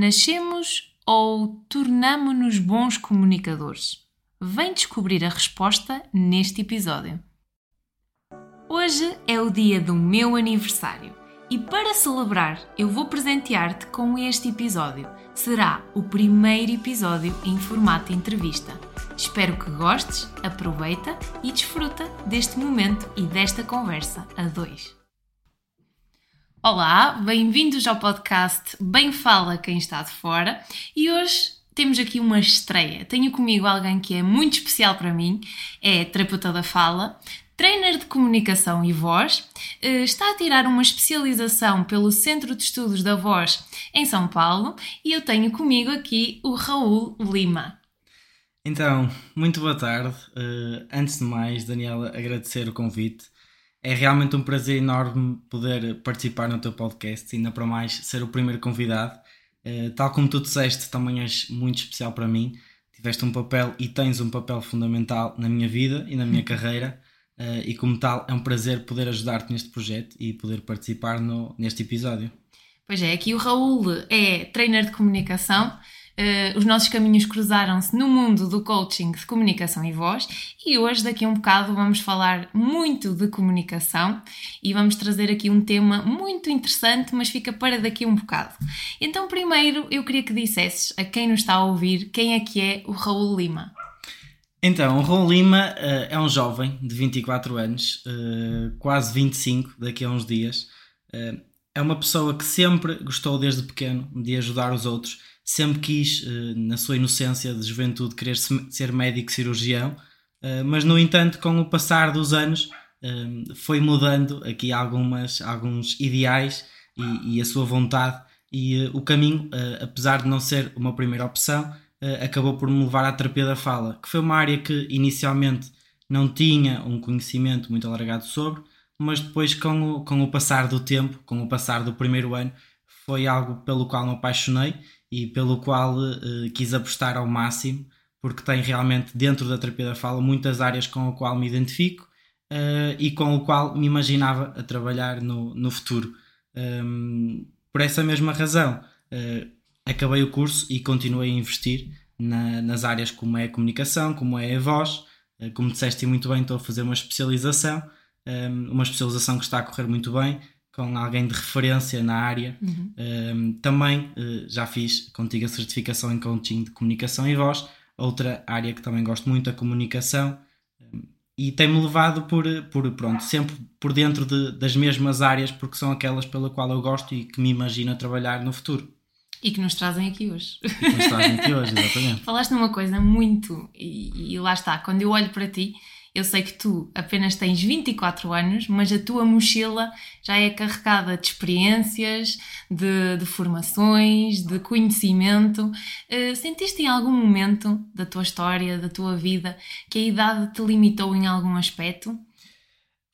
Nascemos ou tornamo-nos bons comunicadores? Vem descobrir a resposta neste episódio. Hoje é o dia do meu aniversário e para celebrar eu vou presentear-te com este episódio. Será o primeiro episódio em formato entrevista. Espero que gostes, aproveita e desfruta deste momento e desta conversa a dois. Olá, bem-vindos ao podcast Bem Fala Quem Está de Fora e hoje temos aqui uma estreia. Tenho comigo alguém que é muito especial para mim, é terapeuta da fala, trainer de comunicação e voz, eh, está a tirar uma especialização pelo Centro de Estudos da Voz em São Paulo e eu tenho comigo aqui o Raul Lima. Então, muito boa tarde. Uh, antes de mais, Daniela, agradecer o convite. É realmente um prazer enorme poder participar no teu podcast, ainda para mais ser o primeiro convidado. Uh, tal como tu disseste, também és muito especial para mim. Tiveste um papel e tens um papel fundamental na minha vida e na minha carreira. Uh, e como tal, é um prazer poder ajudar-te neste projeto e poder participar no, neste episódio. Pois é, aqui o Raul é trainer de comunicação Uh, os nossos caminhos cruzaram-se no mundo do coaching de comunicação e voz e hoje, daqui a um bocado, vamos falar muito de comunicação e vamos trazer aqui um tema muito interessante, mas fica para daqui a um bocado. Então, primeiro, eu queria que dissesses a quem nos está a ouvir quem é que é o Raul Lima. Então, o Raul Lima uh, é um jovem de 24 anos, uh, quase 25 daqui a uns dias. é uma pessoa que sempre gostou desde pequeno de ajudar os outros sempre quis, eh, na sua inocência de juventude, querer ser médico cirurgião, eh, mas no entanto, com o passar dos anos, eh, foi mudando aqui algumas, alguns ideais e, e a sua vontade, e o caminho, apesar de não ser uma primeira opção, acabou por me levar à terapia da fala, que foi uma área que inicialmente não tinha um conhecimento muito alargado sobre, mas depois, com o, com o passar do tempo, com o passar do primeiro ano, foi algo pelo qual me apaixonei e pelo qual uh, quis apostar ao máximo, porque tem realmente dentro da terapia da fala muitas áreas com a qual me identifico uh, e com o qual me imaginava a trabalhar no, no futuro. Um, ehm, por essa mesma razão, uh, acabei o curso e continuei a investir na, nas áreas como é a comunicação, como é a voz. como disseste muito bem, estou a fazer uma especialização, um, ehm, uma especialização que está a correr muito bem com alguém de referência na área. Uhum. Um, também uh, já fiz contigo a certificação em coaching de comunicação e voz, outra área que também gosto muito, a comunicação. Um, e tem-me levado por, por, pronto, sempre por dentro de, das mesmas áreas, porque são aquelas pela qual eu gosto e que me imagino a trabalhar no futuro. E que nos trazem aqui hoje. E que nos trazem aqui hoje, exatamente. Falaste numa coisa muito, e, e lá está, quando eu olho para ti, eu sei que tu apenas tens 24 anos, mas a tua mochila já é carregada de experiências, de, de formações, de conhecimento. Uh, sentiste em algum momento da tua história, da tua vida, que a idade te limitou em algum aspecto?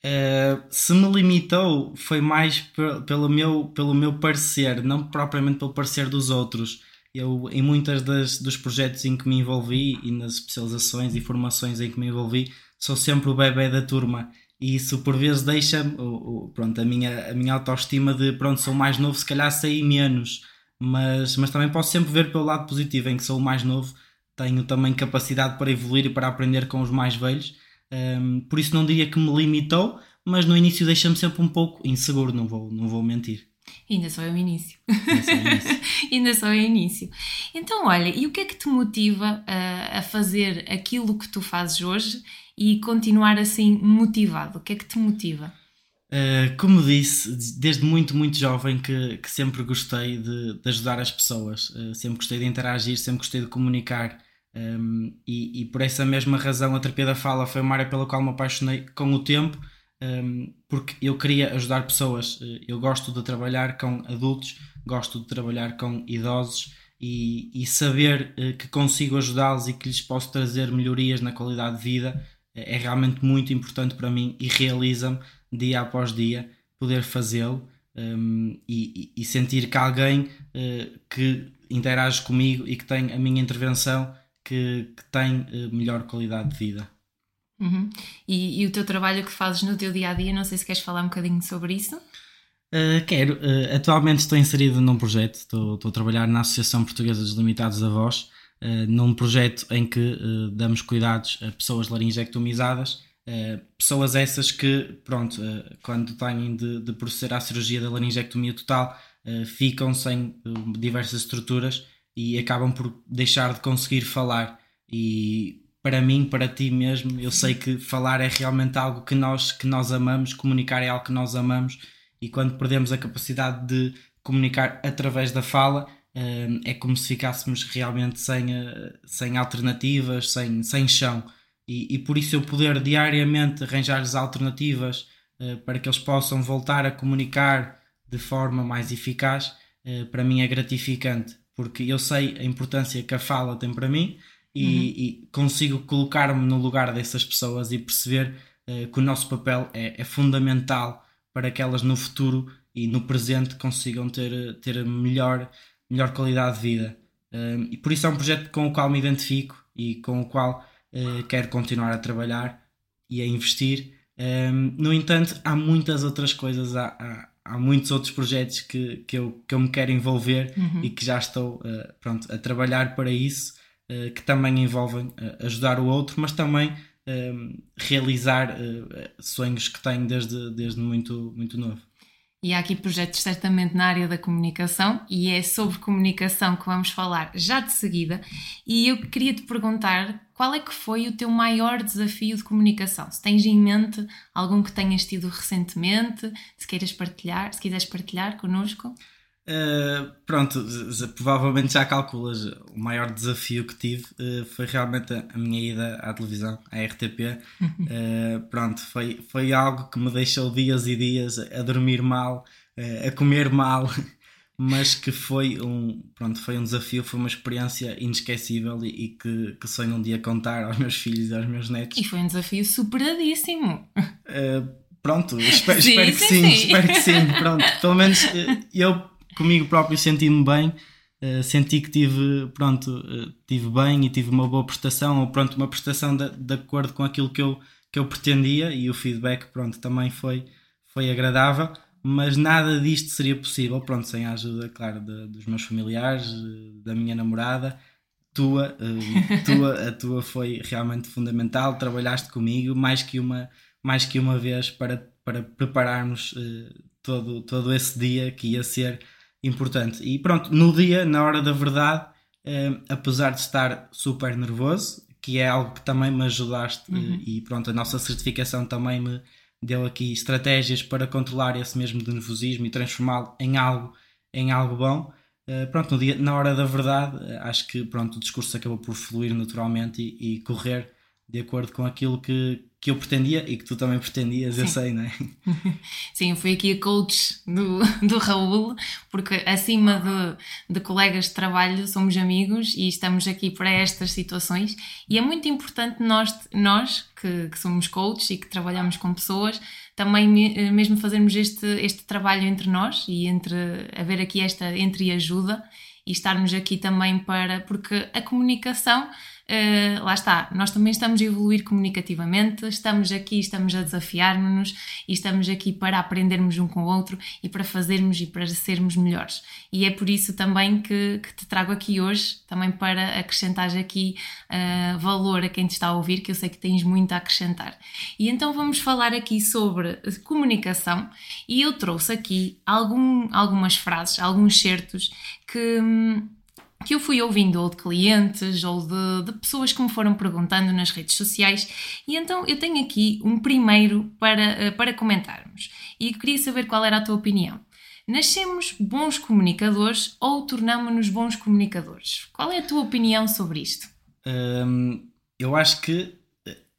Uh, se me limitou foi mais pelo meu, pelo meu parecer, não propriamente pelo parecer dos outros. Eu, em muitas das, dos projetos em que me envolvi e nas especializações e formações em que me envolvi, sou sempre o bebê da turma e isso por vezes deixa-me pronto, a, minha, a minha autoestima de pronto, sou mais novo, se calhar sei menos, mas, mas também posso sempre ver pelo lado positivo em que sou o mais novo, tenho também capacidade para evoluir e para aprender com os mais velhos, um, por isso não diria que me limitou, mas no início deixa-me sempre um pouco inseguro, não vou, não vou mentir. Ainda só é o início. Ainda só é o início. Então, olha, e o que é que te motiva a, a fazer aquilo que tu fazes hoje e continuar assim motivado? O que é que te motiva? Uh, como disse, desde muito, muito jovem que, que sempre gostei de, de, ajudar as pessoas, uh, sempre gostei de interagir, sempre gostei de comunicar um, ehm, e, e, por essa mesma razão a terapia da fala foi uma área pela qual me apaixonei com o tempo, um, ehm, porque eu queria ajudar pessoas. Uh, eu gosto de trabalhar com adultos, gosto de trabalhar com idosos e, e saber que consigo ajudá-los e que lhes posso trazer melhorias na qualidade de vida é realmente muito importante para mim e realiza-me dia após dia poder fazê-lo um, e, e, sentir que alguém uh, que interage comigo e que tem a minha intervenção que, que tem uh, melhor qualidade de vida. Uhum. E, e, o teu trabalho que fazes no teu dia a dia, não sei se queres falar um bocadinho sobre isso? Uh, quero. Atualmente estou inserido num projeto, estou, estou, a trabalhar na Associação Portuguesa dos Limitados da Voz, num projeto em que damos cuidados a pessoas laringectomizadas, pessoas essas que, pronto, quando têm de, de, proceder à cirurgia da laringectomia total, ficam sem diversas estruturas e acabam por deixar de conseguir falar. E para mim, para ti mesmo, eu sei que falar é realmente algo que nós, que nós amamos, comunicar é algo que nós amamos e quando perdemos a capacidade de comunicar através da fala, eh, é como se ficássemos realmente sem, eh, sem alternativas, sem, sem chão. E, e por isso eu poder diariamente arranjar-lhes alternativas eh, para que eles possam voltar a comunicar de forma mais eficaz, para mim é gratificante, porque eu sei a importância que a fala tem para mim e, uhum. e consigo colocar-me no lugar dessas pessoas e perceber que o nosso papel é, é fundamental para que elas no futuro e no presente consigam ter, ter melhor, melhor qualidade de vida. Um, e por isso é um projeto com o qual me identifico e com o qual uh, quero continuar a trabalhar e a investir. Um, no entanto, há muitas outras coisas, há, há, há, muitos outros projetos que, que, eu, que eu me quero envolver uhum. e que já estou uh, pronto, a trabalhar para isso, uh, que também envolvem ajudar o outro, mas também um, realizar sonhos que tenho desde, desde muito, muito novo. E há aqui projetos certamente na área da comunicação e é sobre comunicação que vamos falar já de seguida. E eu queria te perguntar qual é que foi o teu maior desafio de comunicação? Se tens em mente algum que tenhas tido recentemente, se queiras partilhar, se quiseres partilhar connosco. Uh, pronto, provavelmente já calculas. O maior desafio que tive uh, foi realmente a, a, minha ida à televisão, à RTP. Uh, eh, pronto, foi, foi algo que me deixou dias e dias a dormir mal, a comer mal, mas que foi um, pronto, foi um desafio, foi uma experiência inesquecível e, e que, que sonho um dia contar aos meus filhos e aos meus netos. E foi um desafio superadíssimo. pronto, espero, sim, espero que sim, sim, espero que sim. Pronto, pelo menos eu comigo próprio senti-me bem, uh, senti que tive, pronto, uh, tive bem e tive uma boa prestação, ou pronto, uma prestação de, de acordo com aquilo que eu, que eu pretendia e o feedback, pronto, também foi, foi agradável, mas nada disto seria possível, pronto, sem a ajuda, claro, de, dos meus familiares, da minha namorada, tua, tua, a tua foi realmente fundamental, trabalhaste comigo mais que uma, mais que uma vez para, para prepararmos todo, todo esse dia que ia ser importante. E pronto, no dia, na hora da verdade, eh, apesar de estar super nervoso, que é algo que também me ajudaste, eh, uhum. e pronto, a nossa certificação também me deu aqui estratégias para controlar esse mesmo nervosismo e transformá-lo em algo, em algo bom. Uh, pronto, no dia, na hora da verdade, acho que pronto, o discurso acabou por fluir naturalmente e, e correr de acordo com aquilo que, que eu pretendia e que tu também pretendias, Sim. eu sei, não é? Sim, eu fui aqui a coach do, do Raul, porque acima de, de colegas de trabalho somos amigos e estamos aqui para estas situações e é muito importante nós, nós que, que somos coaches e que trabalhamos com pessoas, também mesmo fazermos este, este trabalho entre nós e entre haver aqui esta entre ajuda e estarmos aqui também para, porque a comunicação Uh, lá está, nós também estamos a evoluir comunicativamente, estamos aqui, estamos a desafiar-nos e estamos aqui para aprendermos um com o outro e para fazermos e para sermos melhores. E é por isso também que, que te trago aqui hoje, também para acrescentar aqui uh, valor a quem te está a ouvir, que eu sei que tens muito a acrescentar. E então vamos falar aqui sobre comunicação e eu trouxe aqui algum, algumas frases, alguns certos que. Que eu fui ouvindo ou de clientes ou de, de, pessoas que me foram perguntando nas redes sociais e então eu tenho aqui um primeiro para, eh, para comentarmos e queria saber qual era a tua opinião. Nascemos bons comunicadores ou tornamos-nos bons comunicadores? Qual é a tua opinião sobre isto? Hum, eu acho que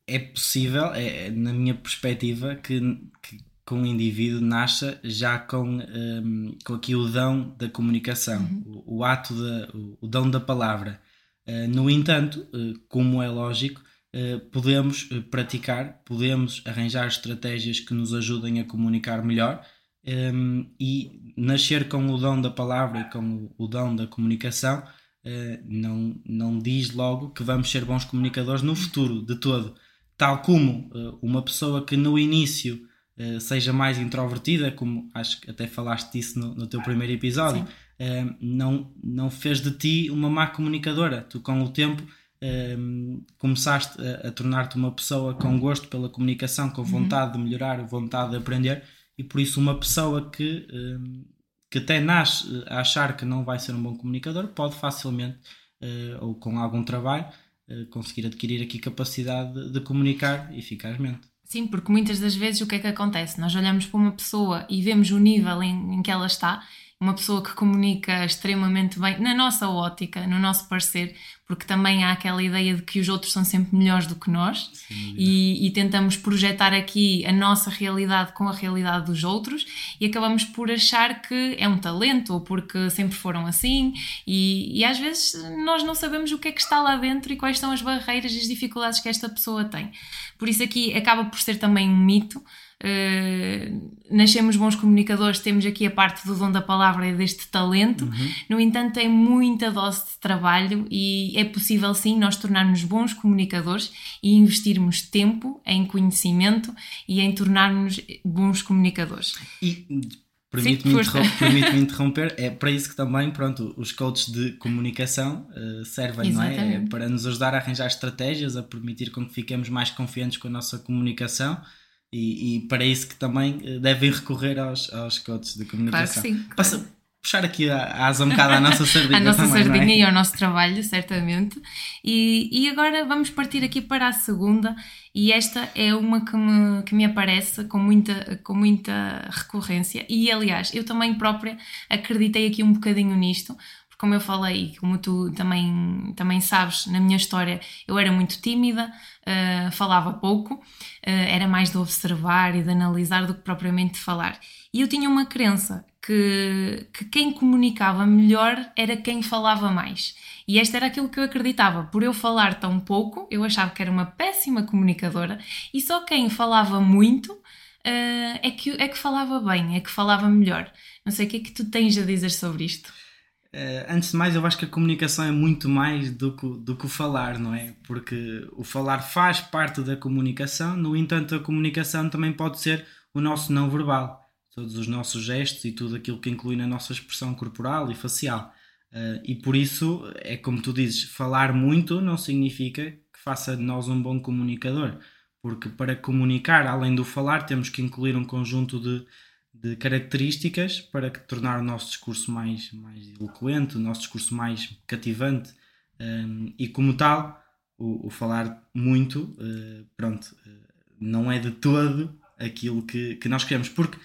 é possível, é, na minha perspectiva, que, que com o indivíduo nasça já com, um, com aqui o dão da comunicação, uhum. o, o, ato, da, o, o, dão da palavra. Uh, no entanto, uh, como é lógico, uh, podemos praticar, podemos arranjar estratégias que nos ajudem a comunicar melhor um, e nascer com o dom da palavra e com o, o dom da comunicação não, não diz logo que vamos ser bons comunicadores no futuro, de todo. Tal como uma pessoa que no início uh, seja mais introvertida, como acho que até falaste disso no, no teu primeiro episódio, uh, não, não fez de ti uma má comunicadora. Tu, com o tempo, uh, começaste a, a tornar-te uma pessoa com gosto pela comunicação, com vontade uhum. de melhorar, vontade de aprender, e por isso, uma pessoa que, que até nasce a achar que não vai ser um bom comunicador pode facilmente, ou com algum trabalho, conseguir adquirir aqui capacidade de, de comunicar eficazmente. Sim, porque muitas das vezes o que é que acontece? Nós olhamos para uma pessoa e vemos o nível em, em que ela está uma pessoa que comunica extremamente bem, na nossa ótica, no nosso parecer, porque também há aquela ideia de que os outros são sempre melhores do que nós e, e, tentamos projetar aqui a nossa realidade com a realidade dos outros e acabamos por achar que é um talento ou porque sempre foram assim e, e às vezes nós não sabemos o que é que está lá dentro e quais são as barreiras e as dificuldades que esta pessoa tem. Por isso aqui acaba por ser também um mito Uh, nascemos bons comunicadores, temos aqui a parte do dom da palavra e deste talento. Uhum. No entanto, tem muita dose de trabalho e é possível sim nós tornarmos bons comunicadores e investirmos tempo em conhecimento e em tornarmos bons comunicadores. E permite-me interromper, permite interromper, é para isso que também pronto, os coaches de comunicação uh, servem, Exatamente. não é? é? Para nos ajudar a arranjar estratégias, a permitir com que fiquemos mais confiantes com a nossa comunicação e, e, para isso que também eh, devem recorrer aos, aos coaches de comunicação. Claro que sim. Passa, puxar aqui a, asa um bocado à nossa sardinha. a nossa também, sardinha é? e ao nosso trabalho, certamente. E, e agora vamos partir aqui para a segunda, e esta é uma que me, que me aparece com muita, com muita recorrência. E aliás, eu também própria acreditei aqui um bocadinho nisto, como eu falei, como tu também, também sabes, na minha história eu era muito tímida, uh, falava pouco, uh, era mais de observar e de analisar do que propriamente de falar. E eu tinha uma crença que, que quem comunicava melhor era quem falava mais. E esta era aquilo que eu acreditava. Por eu falar tão pouco, eu achava que era uma péssima comunicadora e só quem falava muito uh, é, que, é que falava bem, é que falava melhor. Não sei o que é que tu tens a dizer sobre isto. Uh, antes de mais, eu acho que a comunicação é muito mais do que, do que o falar, não é? Porque o falar faz parte da comunicação, no entanto, a comunicação também pode ser o nosso não verbal, todos os nossos gestos e tudo aquilo que inclui na nossa expressão corporal e facial. Uh, e por isso, é como tu dizes, falar muito não significa que faça de nós um bom comunicador, porque para comunicar, além do falar, temos que incluir um conjunto de de características para que tornar o nosso discurso mais, mais eloquente, o nosso discurso mais cativante. Um, e como tal o, o falar muito uh, pronto uh, não é de todo aquilo que, que nós queremos. Porque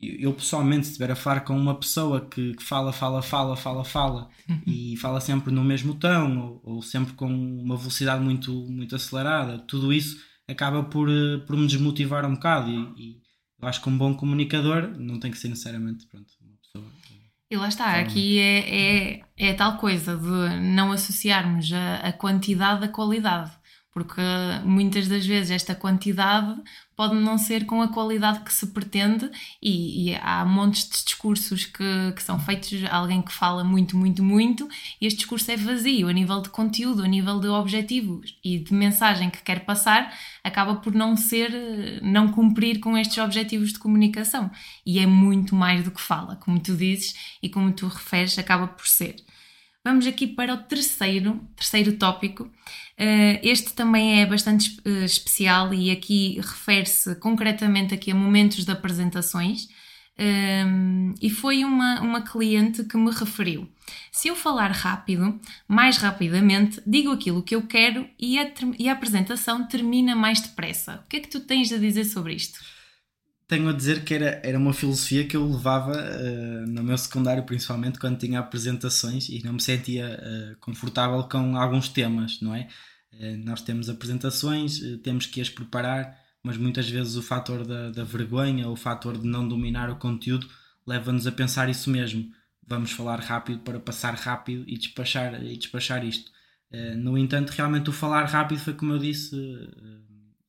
eu pessoalmente se estiver a falar com uma pessoa que, que fala, fala, fala, fala, fala uhum. e fala sempre no mesmo tom ou, ou, sempre com uma velocidade muito, muito acelerada, tudo isso acaba por, uh, por me desmotivar um bocado. E, e eu acho que um bom comunicador não tem que ser necessariamente pronto, uma pessoa. E lá está, aqui é, é, é tal coisa de não associarmos a, a quantidade à qualidade porque muitas das vezes esta quantidade pode não ser com a qualidade que se pretende e, e há montes de discursos que, que, são feitos alguém que fala muito, muito, muito e este discurso é vazio a nível de conteúdo, a nível de objetivos e de mensagem que quer passar acaba por não ser, não cumprir com estes objetivos de comunicação e é muito mais do que fala, como tu dizes e como tu referes, acaba por ser. Vamos aqui para o terceiro, terceiro tópico. Eh, este também é bastante eh, especial e aqui refere-se concretamente aqui a momentos de apresentações. Um, e foi uma, uma cliente que me referiu: se eu falar rápido, mais rapidamente, digo aquilo que eu quero e a, e a apresentação termina mais depressa. O que é que tu tens a dizer sobre isto? Tenho a dizer que era, era uma filosofia que eu levava uh, no meu secundário, principalmente quando tinha apresentações e não me sentia uh, confortável com alguns temas, não é? Uh, nós temos apresentações, temos que as preparar, mas muitas vezes o fator da, da vergonha, o fator de não dominar o conteúdo, leva-nos a pensar isso mesmo. Vamos falar rápido para passar rápido e despachar, e despachar isto. no entanto, realmente o falar rápido foi como eu disse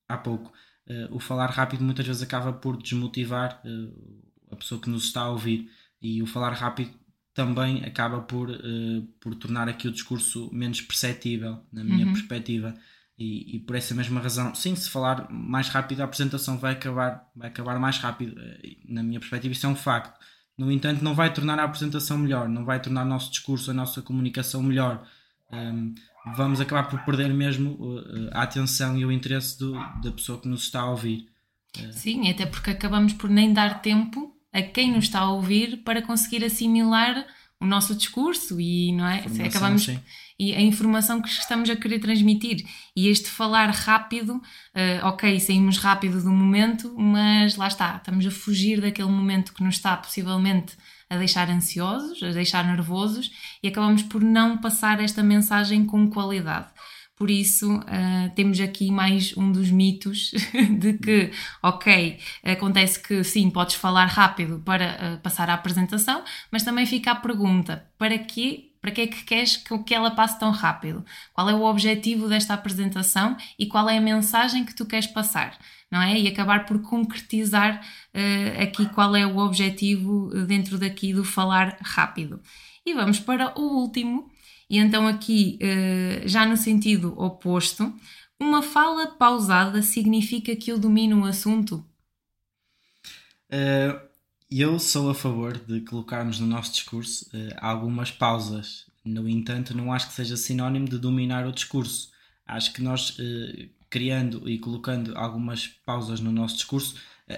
há pouco uh, o falar rápido muitas vezes acaba por desmotivar uh, a pessoa que nos está a ouvir e o falar rápido também acaba por, uh, por tornar aqui o discurso menos perceptível, na minha uhum. perspectiva. E, e, por essa mesma razão, sim, se falar mais rápido, a apresentação vai acabar, vai acabar mais rápido. Na minha perspectiva, isso é um facto. No entanto, não vai tornar a apresentação melhor, não vai tornar o nosso discurso, a nossa comunicação melhor. Um, vamos acabar por perder mesmo uh, a atenção e o interesse do, da pessoa que nos está a ouvir. Uh, sim, até porque acabamos por nem dar tempo a quem nos está a ouvir para conseguir assimilar o nosso discurso e não é? Acabamos sim. e a informação que estamos a querer transmitir e este falar rápido, uh, ok, saímos rápido do momento, mas lá está, estamos a fugir daquele momento que nos está possivelmente a deixar ansiosos, a deixar nervosos e acabamos por não passar esta mensagem com qualidade. Por isso, uh, temos aqui mais um dos mitos de que, ok, acontece que sim, podes falar rápido para uh, passar a apresentação, mas também fica a pergunta: para quê? Para que é que queres que ela passe tão rápido? Qual é o objetivo desta apresentação e qual é a mensagem que tu queres passar? Não é? E acabar por concretizar uh, aqui qual é o objetivo dentro daqui do falar rápido. E vamos para o último, e então, aqui, eh, já no sentido oposto, uma fala pausada significa que eu domino o assunto? Uh, eu sou a favor de colocarmos no nosso discurso uh, algumas pausas. No entanto, não acho que seja sinónimo de dominar o discurso. Acho que nós, criando e colocando algumas pausas no nosso discurso,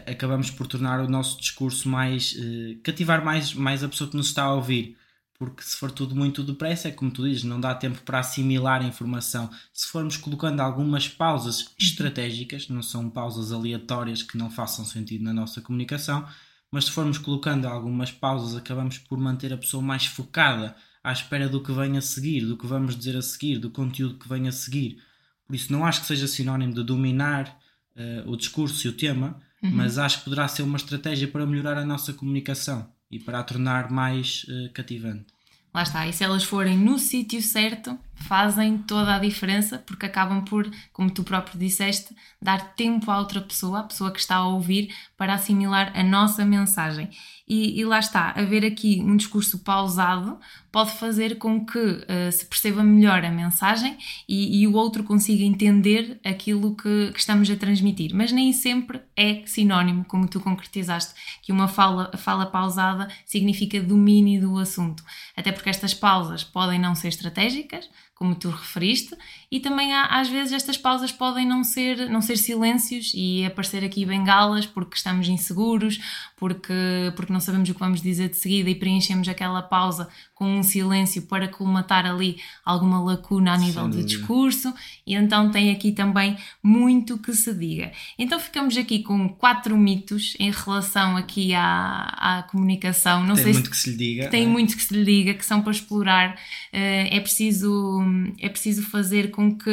acabamos por tornar o nosso discurso mais. cativar mais, mais a pessoa que nos está a ouvir porque se for tudo muito depressa, é como tu dizes, não dá tempo para assimilar a informação. Se formos colocando algumas pausas estratégicas, não são pausas aleatórias que não façam sentido na nossa comunicação, mas se formos colocando algumas pausas, acabamos por manter a pessoa mais focada à espera do que vem a seguir, do que vamos dizer a seguir, do conteúdo que vem a seguir. Por isso, não acho que seja sinónimo de dominar uh, o discurso e o tema, uhum. mas acho que poderá ser uma estratégia para melhorar a nossa comunicação e para a tornar mais uh, cativante. Lá está, e se elas forem no sítio certo, fazem toda a diferença, porque acabam por, como tu próprio disseste, dar tempo à outra pessoa, à pessoa que está a ouvir, para assimilar a nossa mensagem. E, e lá está, haver aqui um discurso pausado pode fazer com que uh, se perceba melhor a mensagem e, e, o outro consiga entender aquilo que, que, estamos a transmitir. Mas nem sempre é sinónimo, como tu concretizaste, que uma fala, fala pausada significa domínio do assunto. Até porque estas pausas podem não ser estratégicas, como tu referiste, e também há, às vezes estas pausas podem não ser, não ser silêncios e aparecer aqui bengalas porque estamos inseguros, porque, porque não sabemos o que vamos dizer de seguida e preenchemos aquela pausa com um silêncio para colmatar ali alguma lacuna a nível de discurso, e então tem aqui também muito que se diga. Então ficamos aqui com quatro mitos em relação aqui à, à comunicação. Não tem sei muito se, que se lhe diga. Tem é? muito que se lhe diga, que são para explorar. Eh, é preciso, é preciso fazer com que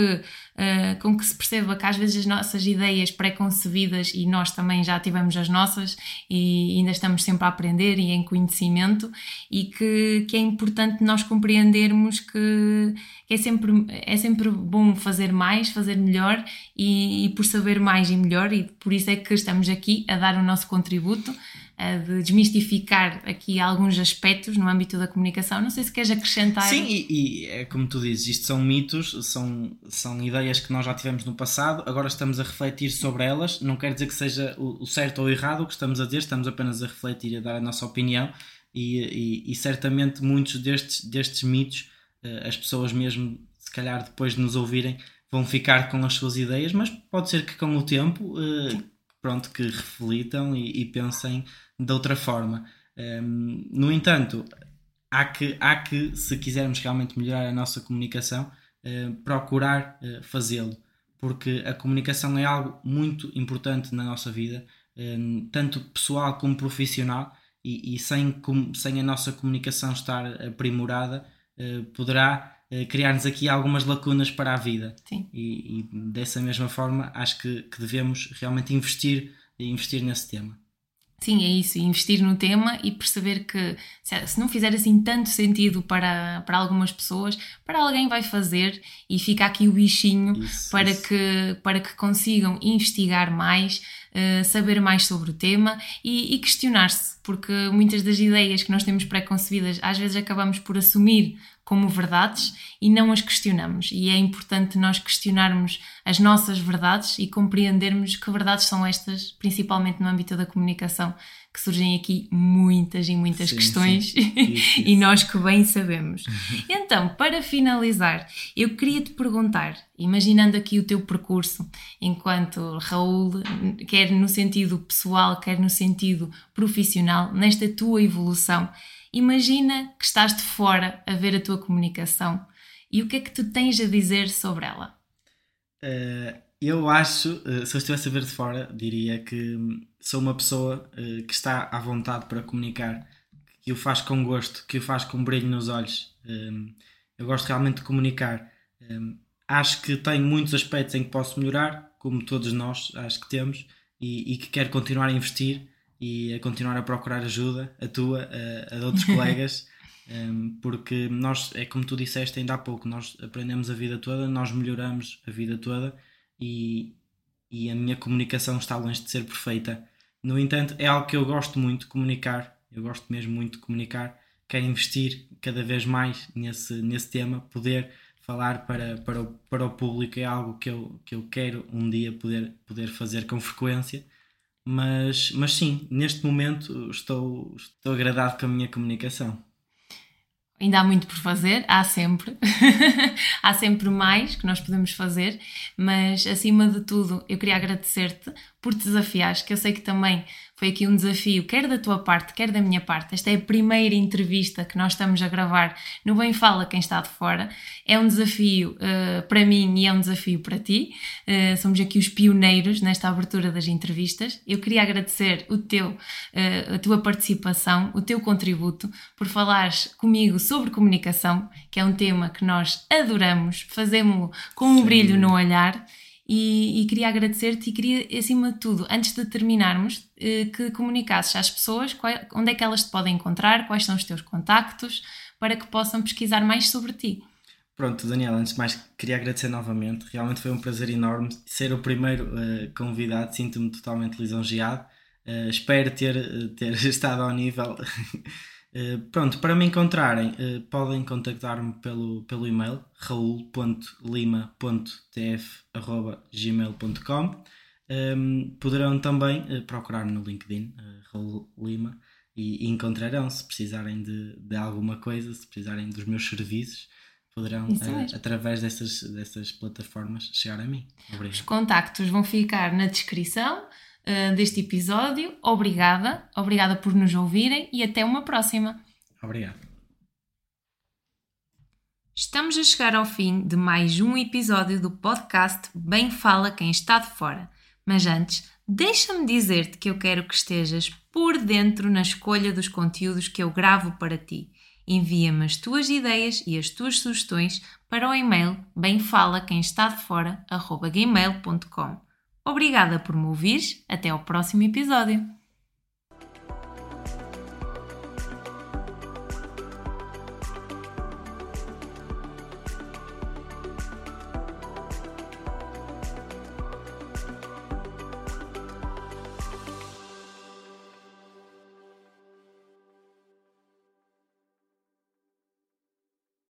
uh, com que se perceba que às vezes as nossas ideias pré-concebidas, e nós também já tivemos as nossas e ainda estamos sempre a aprender e em conhecimento, e que, que é importante nós compreendermos que é sempre, é sempre bom fazer mais, fazer melhor e, e por saber mais e melhor, e por isso é que estamos aqui a dar o nosso contributo de desmistificar aqui alguns aspectos no âmbito da comunicação. Não sei se queres acrescentar. Sim, e, e, é como tu dizes, isto são mitos, são, são ideias que nós já tivemos no passado, agora estamos a refletir sobre elas. Não quer dizer que seja o, o certo ou o errado o que estamos a dizer, estamos apenas a refletir e a dar a nossa opinião. E, e, e certamente muitos destes, destes mitos, eh, as pessoas mesmo, se calhar depois de nos ouvirem, vão ficar com as suas ideias, mas pode ser que com o tempo, eh, pronto, que reflitam e pensem de outra forma. Um, no entanto, há que, há que, se quisermos realmente melhorar a nossa comunicação, uh, procurar uh, fazê-lo, porque a comunicação é algo muito importante na nossa vida, um, tanto pessoal como profissional, e, e, sem, sem a nossa comunicação estar aprimorada, uh, poderá criar-nos aqui algumas lacunas para a vida. E, e, dessa mesma forma, acho que, que devemos realmente investir, investir nesse tema. Sim, é isso, investir no tema e perceber que se não fizer assim tanto sentido para, para algumas pessoas, para alguém vai fazer e fica aqui o bichinho isso, para, isso. Que, para que consigam investigar mais, uh, saber mais sobre o tema e, e questionar-se, porque muitas das ideias que nós temos pré-concebidas às vezes acabamos por assumir como verdades e não as questionamos. E é importante nós questionarmos as nossas verdades e compreendermos que verdades são estas, principalmente no âmbito da comunicação, que surgem aqui muitas e muitas sim, questões sim. Isso, e nós que bem sabemos. Então, para finalizar, eu queria te perguntar, imaginando aqui o teu percurso enquanto Raul, quer no sentido pessoal, quer no sentido profissional, nesta tua evolução, imagina que estás de fora a ver a tua comunicação e o que é que tu tens a dizer sobre ela? Uh, eu acho, uh, se eu estivesse a ver de fora, diria que sou uma pessoa uh, que está à vontade para comunicar, que o faz com gosto, que o faz com brilho nos olhos. Um, eu gosto realmente de comunicar. Um, acho que tenho muitos aspectos em que posso melhorar, como todos nós acho que temos, e, e que quero continuar a investir e a continuar a procurar ajuda, a tua, a, a de outros colegas, um, porque nós, é como tu disseste ainda há pouco, nós aprendemos a vida toda, nós melhoramos a vida toda e, e a minha comunicação está longe de ser perfeita. No entanto, é algo que eu gosto muito de comunicar, eu gosto mesmo muito de comunicar, quero investir cada vez mais nesse, nesse tema, poder falar para, para, o, para o público é algo que eu, que eu quero um dia poder, poder fazer com frequência. Mas, mas sim, neste momento estou, estou agradado com a minha comunicação. Ainda há muito por fazer, há sempre. há sempre mais que nós podemos fazer, mas acima de tudo, eu queria agradecer-te por te desafiares, que eu sei que também foi aqui um desafio, quer da tua parte, quer da minha parte. Esta é a primeira entrevista que nós estamos a gravar no Bem Fala Quem Está de Fora. É um desafio uh, para mim e é um desafio para ti. Uh, somos aqui os pioneiros nesta abertura das entrevistas. Eu queria agradecer o teu, uh, a tua participação, o teu contributo, por falares comigo sobre comunicação, que é um tema que nós adoramos, fazemos-lo com um Sim. brilho no olhar e, e queria agradecer-te e queria, acima de tudo, antes de terminarmos, eh, que comunicasses às pessoas qual, onde é que elas te podem encontrar, quais são os teus contactos, para que possam pesquisar mais sobre ti. Pronto, Daniel, antes de mais queria agradecer novamente. Realmente foi um prazer enorme ser o primeiro uh, convidado, sinto-me totalmente lisonjeado. Uh, espero ter, ter estado ao nível Eh, pronto, para me encontrarem, uh, podem contactar-me pelo, pelo e-mail raul.lima.tf.gmail.com um, ehm, Poderão também uh, procurar-me no LinkedIn, Raul Lima, e, e encontrarão se precisarem de, de alguma coisa, se precisarem dos meus serviços poderão, através dessas, dessas plataformas, chegar a mim. Obrigado. Os contactos vão ficar na descrição. Eh, deste episódio. Obrigada, obrigada por nos ouvirem e até uma próxima. Obrigado. Estamos a chegar ao fim de mais um episódio do podcast Bem Fala Quem Está de Fora. Mas antes, deixa-me dizer-te que eu quero que estejas por dentro na escolha dos conteúdos que eu gravo para ti. Envia-me as tuas ideias e as tuas sugestões para o e-mail bemfalaquemestadefora.gmail.com Obrigada por me ouvir. Até ao próximo episódio.